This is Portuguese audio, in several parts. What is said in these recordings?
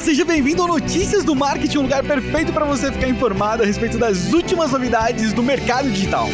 seja bem-vindo ao Notícias do Marketing, um lugar perfeito para você ficar informado a respeito das últimas novidades do mercado digital.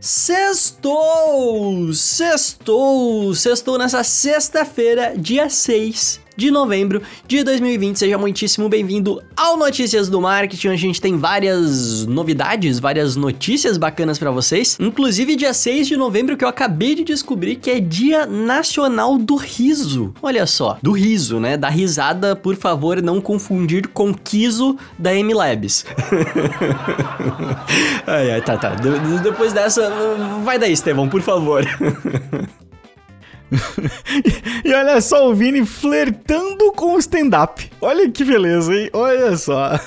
Sextou! Sextou! Sextou nessa sexta-feira, dia 6 de novembro de 2020. Seja muitíssimo bem-vindo ao Notícias do Marketing, a gente tem várias novidades, várias notícias bacanas para vocês. Inclusive, dia 6 de novembro, que eu acabei de descobrir que é Dia Nacional do Riso. Olha só, do riso, né? Da risada, por favor, não confundir com Kiso da M-Labs. ai, ai, tá, tá. De depois dessa, vai daí, Estevão, por favor. e olha só o Vini flertando com o stand-up. Olha que beleza, hein? Olha só.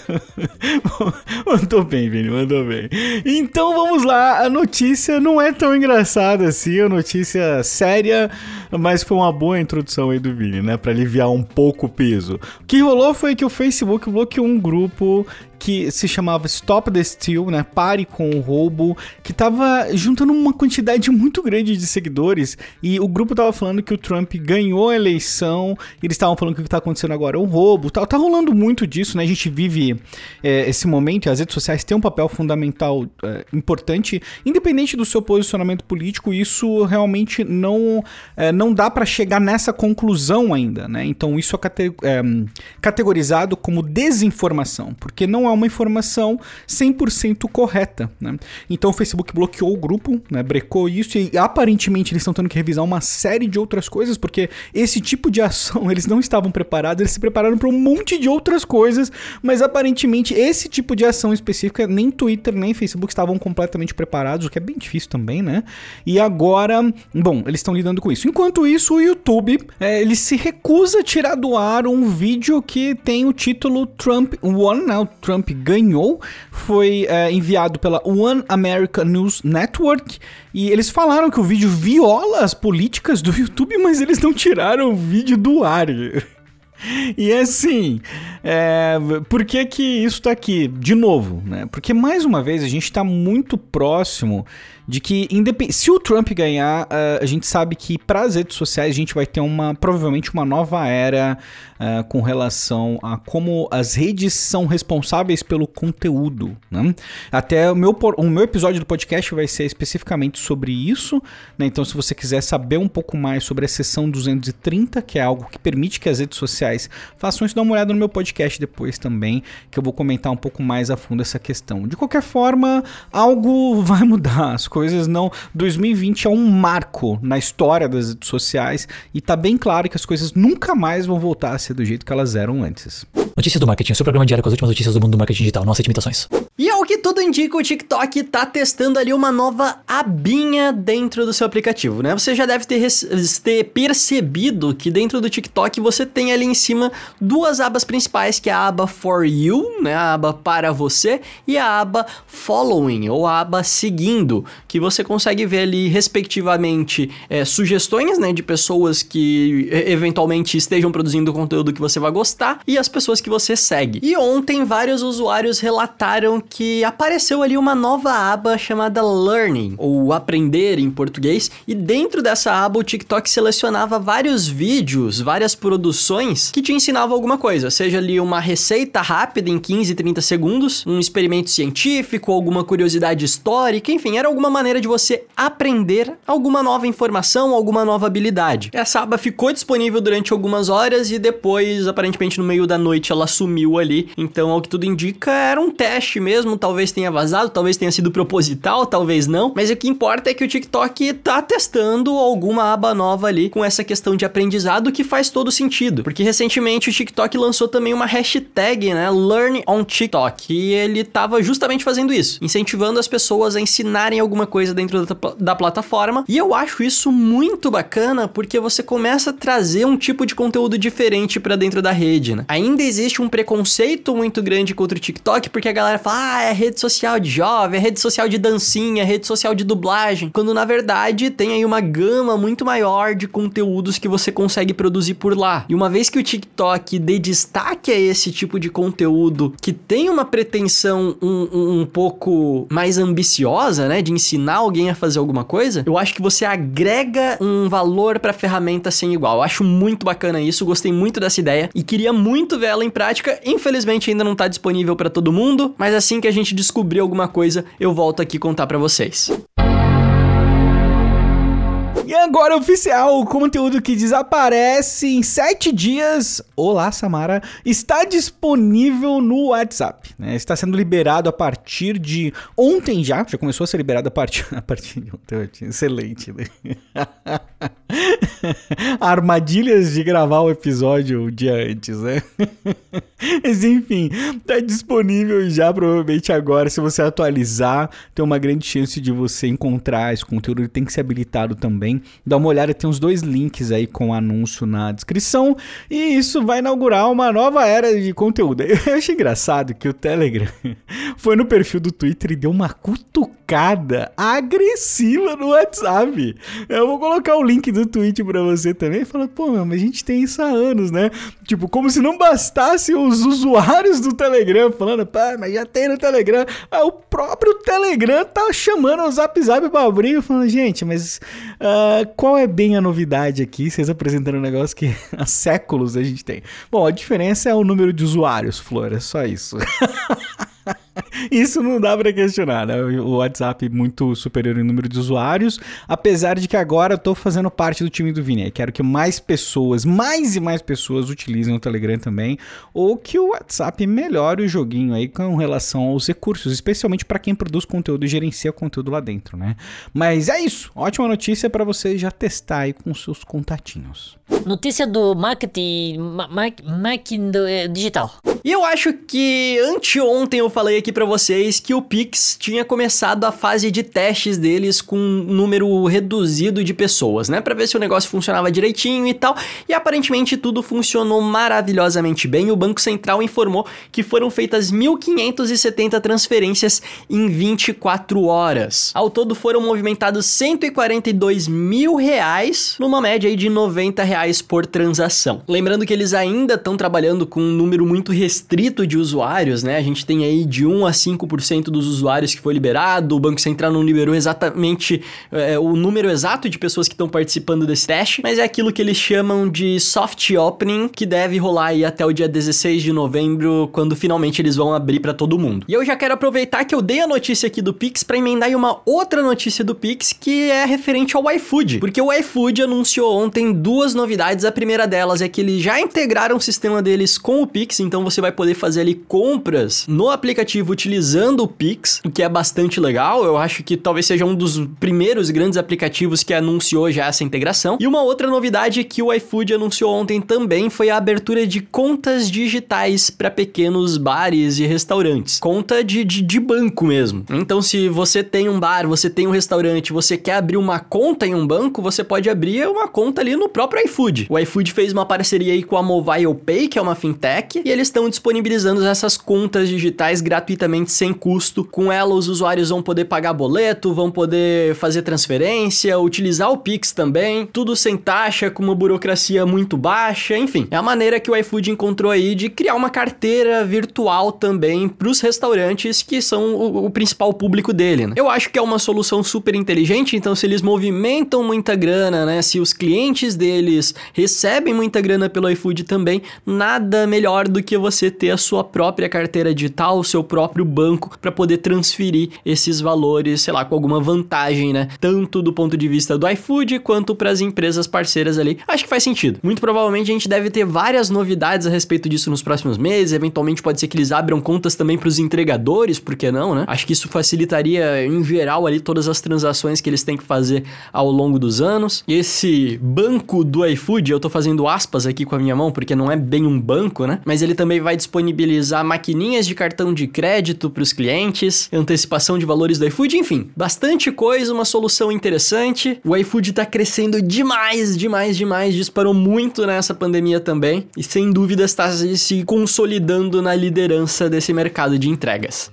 mandou bem, Vini, mandou bem. Então vamos lá. A notícia não é tão engraçada assim, a notícia séria, mas foi uma boa introdução aí do Vini, né? Pra aliviar um pouco o peso. O que rolou foi que o Facebook bloqueou um grupo que se chamava Stop the Steal, né? Pare com o roubo, que tava juntando uma quantidade muito grande de seguidores e o grupo tava falando que o Trump ganhou a eleição, eles estavam falando que o que tá acontecendo agora é um roubo, tá, tá rolando muito disso, né? A gente vive é, esse momento e as redes sociais têm um papel fundamental é, importante, independente do seu posicionamento político, isso realmente não, é, não dá para chegar nessa conclusão ainda, né? Então isso é, cate é, categorizado como desinformação, porque não é uma informação 100% correta. Né? Então o Facebook bloqueou o grupo, né, brecou isso e aparentemente eles estão tendo que revisar uma série de outras coisas, porque esse tipo de ação eles não estavam preparados, eles se prepararam para um monte de outras coisas, mas aparentemente esse tipo de ação específica nem Twitter nem Facebook estavam completamente preparados, o que é bem difícil também, né? E agora, bom, eles estão lidando com isso. Enquanto isso, o YouTube é, ele se recusa a tirar do ar um vídeo que tem o título Trump One, né? O Trump Trump ganhou foi é, enviado pela One American News Network e eles falaram que o vídeo viola as políticas do YouTube, mas eles não tiraram o vídeo do ar. E assim, é, por que que isso tá aqui? De novo, né? Porque mais uma vez a gente está muito próximo de que se o Trump ganhar, uh, a gente sabe que para as redes sociais a gente vai ter uma provavelmente uma nova era uh, com relação a como as redes são responsáveis pelo conteúdo. Né? Até o meu, o meu episódio do podcast vai ser especificamente sobre isso. Né? Então, se você quiser saber um pouco mais sobre a seção 230, que é algo que permite que as redes sociais façam isso, dá uma olhada no meu podcast depois também, que eu vou comentar um pouco mais a fundo essa questão. De qualquer forma, algo vai mudar. As coisas coisas não. 2020 é um marco na história das redes sociais e tá bem claro que as coisas nunca mais vão voltar a ser do jeito que elas eram antes. Notícias do Marketing, seu programa diário com as últimas notícias do mundo do marketing digital. Não aceite imitações. E que tudo indica, o TikTok tá testando ali uma nova abinha dentro do seu aplicativo, né? Você já deve ter, ter percebido que dentro do TikTok você tem ali em cima duas abas principais, que é a aba For You, né? A aba para você, e a aba Following, ou a aba seguindo, que você consegue ver ali, respectivamente, é, sugestões, né? De pessoas que eventualmente estejam produzindo conteúdo que você vai gostar, e as pessoas que você segue. E ontem vários usuários relataram que apareceu ali uma nova aba chamada Learning, ou Aprender em português, e dentro dessa aba o TikTok selecionava vários vídeos, várias produções que te ensinavam alguma coisa, seja ali uma receita rápida em 15, 30 segundos, um experimento científico, alguma curiosidade histórica, enfim, era alguma maneira de você aprender alguma nova informação, alguma nova habilidade. Essa aba ficou disponível durante algumas horas e depois, aparentemente no meio da noite, ela sumiu ali. Então, ao que tudo indica, era um teste mesmo. Talvez tenha vazado, talvez tenha sido proposital, talvez não. Mas o que importa é que o TikTok tá testando alguma aba nova ali com essa questão de aprendizado que faz todo sentido. Porque recentemente o TikTok lançou também uma hashtag, né? Learn on TikTok. E ele tava justamente fazendo isso, incentivando as pessoas a ensinarem alguma coisa dentro da, da plataforma. E eu acho isso muito bacana porque você começa a trazer um tipo de conteúdo diferente para dentro da rede, né? Ainda existe um preconceito muito grande contra o TikTok, porque a galera fala, ah, é rede social de jovem, é rede social de dancinha, é rede social de dublagem, quando na verdade tem aí uma gama muito maior de conteúdos que você consegue produzir por lá. E uma vez que o TikTok dê destaque a esse tipo de conteúdo que tem uma pretensão um, um, um pouco mais ambiciosa, né, de ensinar alguém a fazer alguma coisa, eu acho que você agrega um valor para a ferramenta sem igual. Eu acho muito bacana isso, gostei muito dessa ideia e queria muito ver ela em prática. Infelizmente ainda não tá disponível para todo mundo, mas assim que a gente descobrir alguma coisa, eu volto aqui contar para vocês. E agora oficial, o conteúdo que desaparece em 7 dias, olá Samara, está disponível no WhatsApp. Né? Está sendo liberado a partir de ontem já, já começou a ser liberado a partir, a partir de ontem, excelente. Né? Armadilhas de gravar o episódio o dia antes, né? Mas enfim, está disponível já provavelmente agora, se você atualizar, tem uma grande chance de você encontrar esse conteúdo, ele tem que ser habilitado também dá uma olhada, tem os dois links aí com anúncio na descrição. E isso vai inaugurar uma nova era de conteúdo. Eu achei engraçado que o Telegram foi no perfil do Twitter e deu uma cutucada agressiva no WhatsApp. Eu vou colocar o link do tweet para você também. Fala, pô, meu, mas a gente tem isso há anos, né? Tipo, como se não bastasse os usuários do Telegram falando, pá, mas já tem no Telegram. O próprio Telegram tá chamando o Zap Zap pra abrir, falando, gente, mas. Uh, ah, qual é bem a novidade aqui? Vocês apresentando um negócio que há séculos a gente tem. Bom, a diferença é o número de usuários, Flor, é só isso. Isso não dá para questionar, né? O WhatsApp muito superior em número de usuários, apesar de que agora eu tô fazendo parte do time do Vini. Quero que mais pessoas, mais e mais pessoas utilizem o Telegram também, ou que o WhatsApp melhore o joguinho aí com relação aos recursos, especialmente para quem produz conteúdo e gerencia conteúdo lá dentro, né? Mas é isso. Ótima notícia para você já testar aí com seus contatinhos. Notícia do marketing, marketing é, digital. E eu acho que anteontem eu falei aqui para vocês que o Pix tinha começado a fase de testes deles com um número reduzido de pessoas, né, para ver se o negócio funcionava direitinho e tal. E aparentemente tudo funcionou maravilhosamente bem. O Banco Central informou que foram feitas 1.570 transferências em 24 horas. Ao todo foram movimentados 142 mil reais, numa média aí de 90 reais por transação. Lembrando que eles ainda estão trabalhando com um número muito restrito de usuários, né? A gente tem aí de 1 a 5% dos usuários que foi liberado, o Banco Central não liberou exatamente é, o número exato de pessoas que estão participando desse teste, mas é aquilo que eles chamam de soft opening, que deve rolar aí até o dia 16 de novembro, quando finalmente eles vão abrir para todo mundo. E eu já quero aproveitar que eu dei a notícia aqui do Pix para emendar em uma outra notícia do Pix que é referente ao iFood, porque o iFood anunciou ontem duas novidades. A primeira delas é que eles já integraram o sistema deles com o Pix, então você vai poder fazer ali compras no aplicativo utilizando o Pix, o que é bastante legal. Eu acho que talvez seja um dos primeiros grandes aplicativos que anunciou já essa integração. E uma outra novidade que o iFood anunciou ontem também foi a abertura de contas digitais para pequenos bares e restaurantes. Conta de, de, de banco mesmo. Então, se você tem um bar, você tem um restaurante, você quer abrir uma conta em um banco, você pode abrir uma conta ali no próprio iFood. O iFood fez uma parceria aí com a Mobile Pay, que é uma fintech, e eles estão disponibilizando essas contas digitais gratuitamente sem custo. Com ela, os usuários vão poder pagar boleto, vão poder fazer transferência, utilizar o Pix também, tudo sem taxa, com uma burocracia muito baixa, enfim. É a maneira que o iFood encontrou aí de criar uma carteira virtual também para os restaurantes que são o, o, principal público dele. Né? Eu acho que é uma solução super inteligente, então se eles movimentam muita grana, né, se os clientes deles recebem muita grana pelo iFood também, nada melhor do que você ter a sua própria carteira digital, o seu próprio banco para poder transferir esses valores, sei lá, com alguma vantagem, né? Tanto do ponto de vista do iFood quanto para as empresas parceiras ali. Acho que faz sentido. Muito provavelmente a gente deve ter várias novidades a respeito disso nos próximos meses. Eventualmente pode ser que eles abram contas também para os entregadores, por que não, né? Acho que isso facilitaria em geral ali todas as transações que eles têm que fazer ao longo dos anos. Esse banco do iFood, eu tô fazendo aspas aqui com a minha mão porque não é bem um banco, né? Mas ele também vai disponibilizar maquininhas de cartão de crédito para os clientes, antecipação de valores do iFood, enfim, bastante coisa, uma solução interessante. O iFood está crescendo demais, demais, demais, disparou muito nessa pandemia também e sem dúvida está se consolidando na liderança desse mercado de entregas.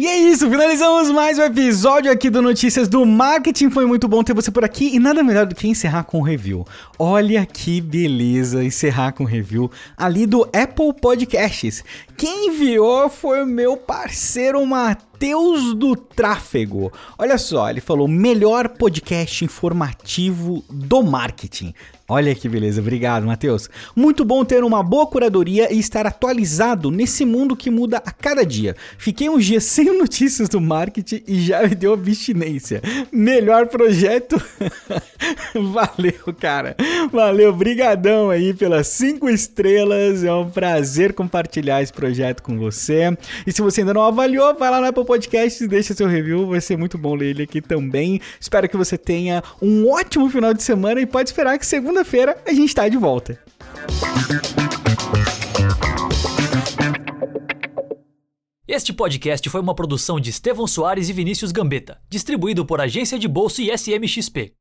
E é isso, finalizamos mais um episódio aqui do Notícias do Marketing. Foi muito bom ter você por aqui e nada melhor do que encerrar com um review. Olha que beleza encerrar com um review ali do Apple Podcasts. Quem enviou foi o meu parceiro Matheus do Tráfego. Olha só, ele falou: melhor podcast informativo do marketing. Olha que beleza, obrigado, Matheus. Muito bom ter uma boa curadoria e estar atualizado nesse mundo que muda a cada dia. Fiquei uns dias sem notícias do marketing e já me deu abstinência. Melhor projeto. Valeu, cara. Valeu, brigadão aí pelas cinco estrelas. É um prazer compartilhar esse projeto com você. E se você ainda não avaliou, vai lá no Apple Podcasts deixa seu review. Vai ser muito bom ler ele aqui também. Espero que você tenha um ótimo final de semana e pode esperar que segunda segunda-feira a gente está de volta. Este podcast foi uma produção de Estevão Soares e Vinícius Gambetta, distribuído por Agência de Bolsa e SMXP.